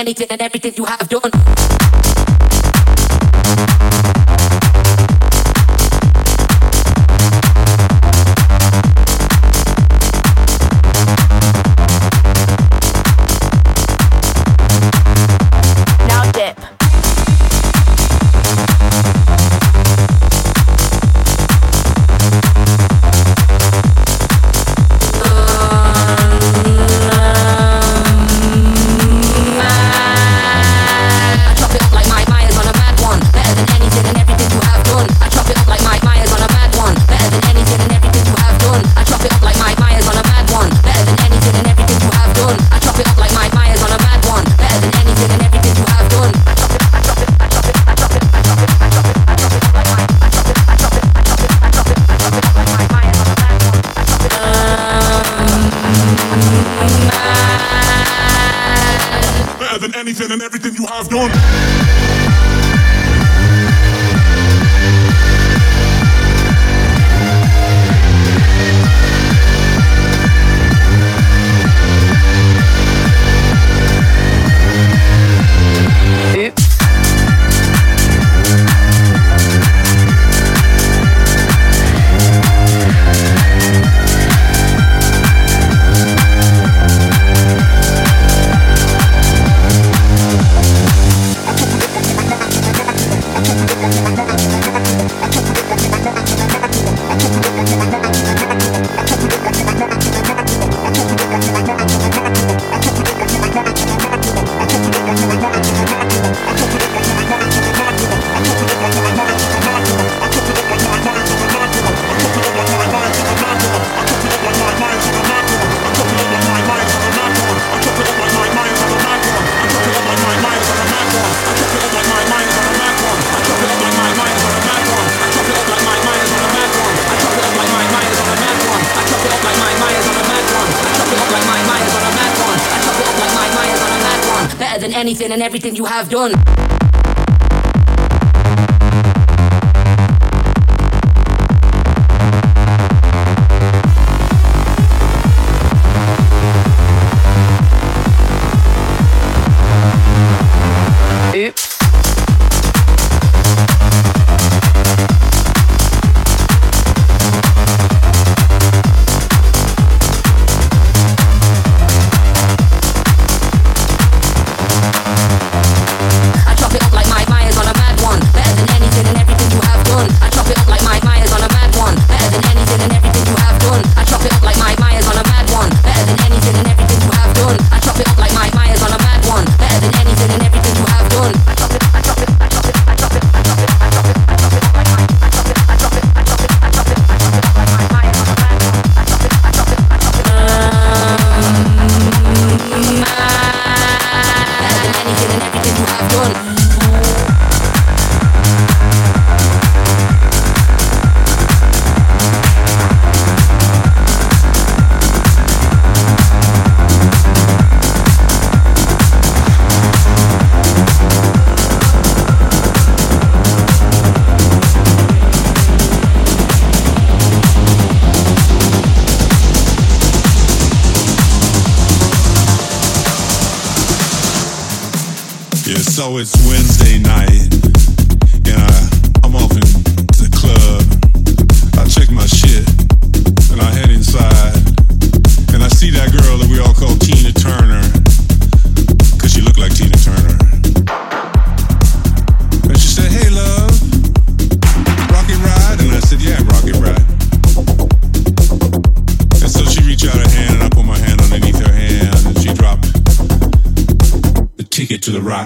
anything and everything you have done. Anything and everything you have done.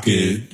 About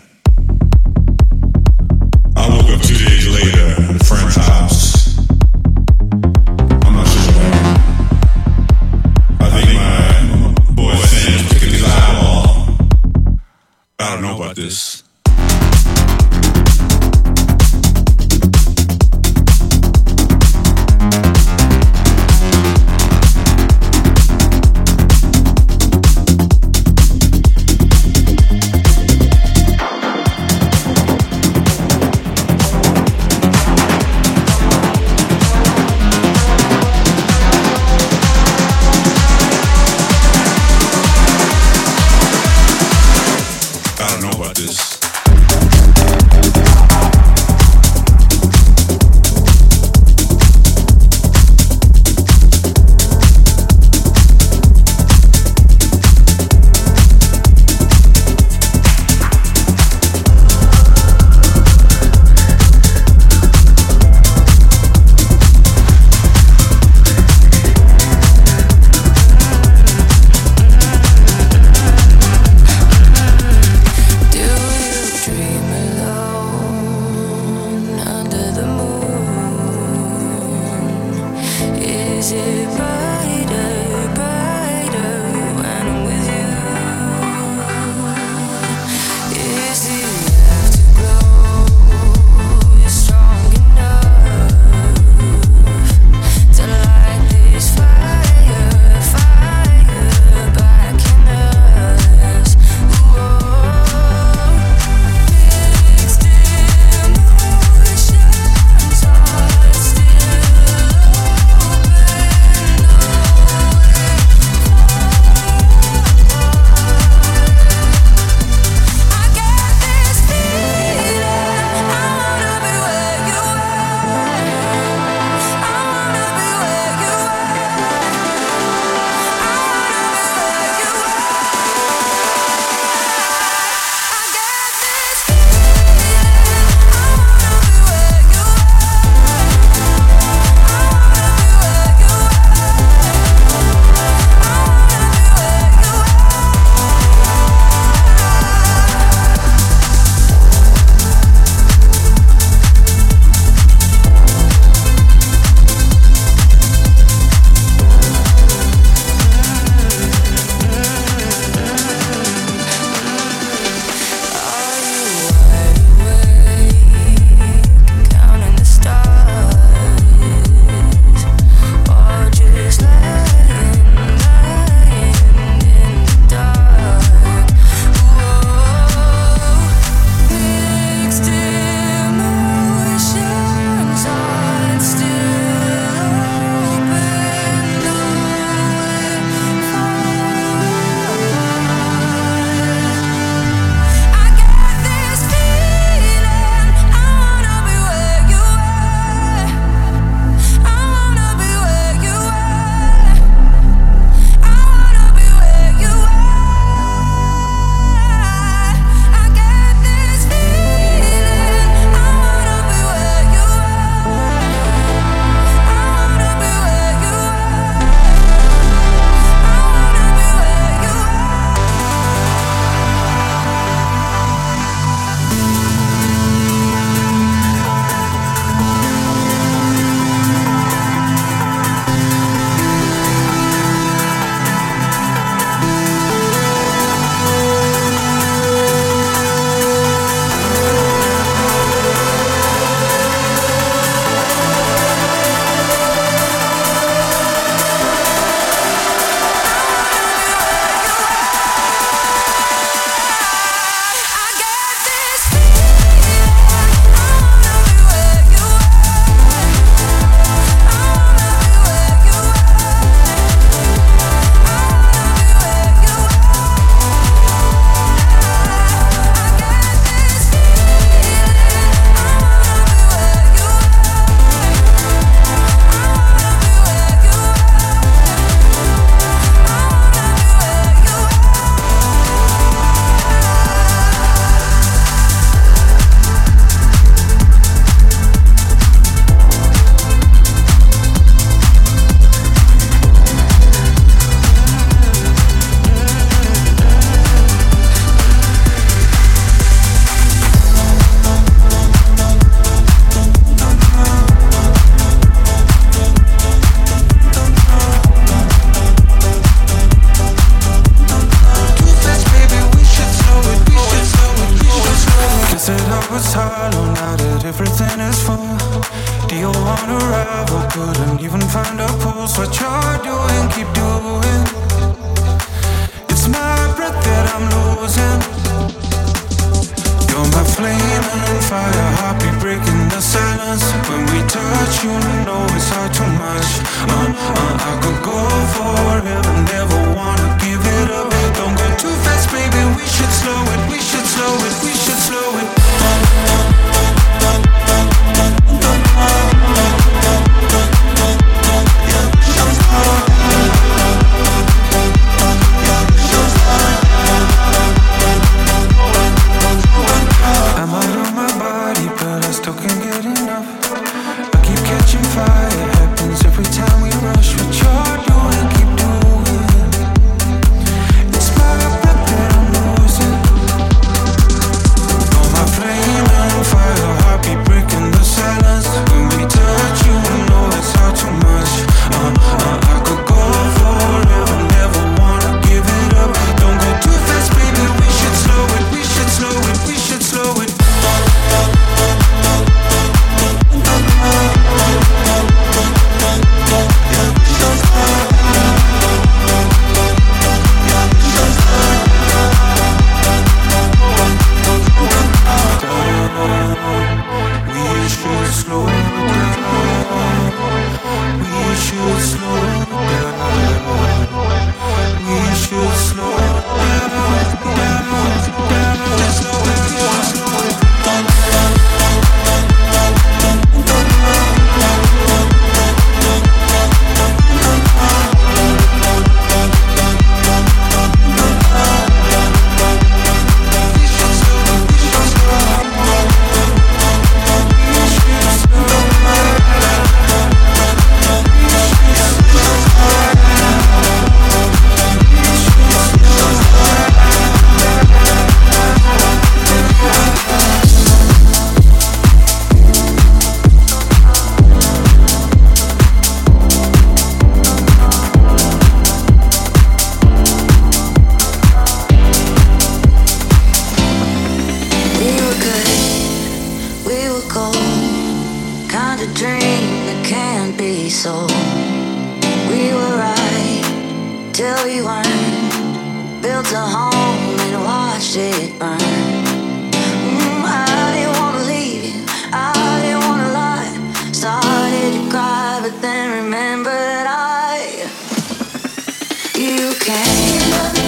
Say, Ooh,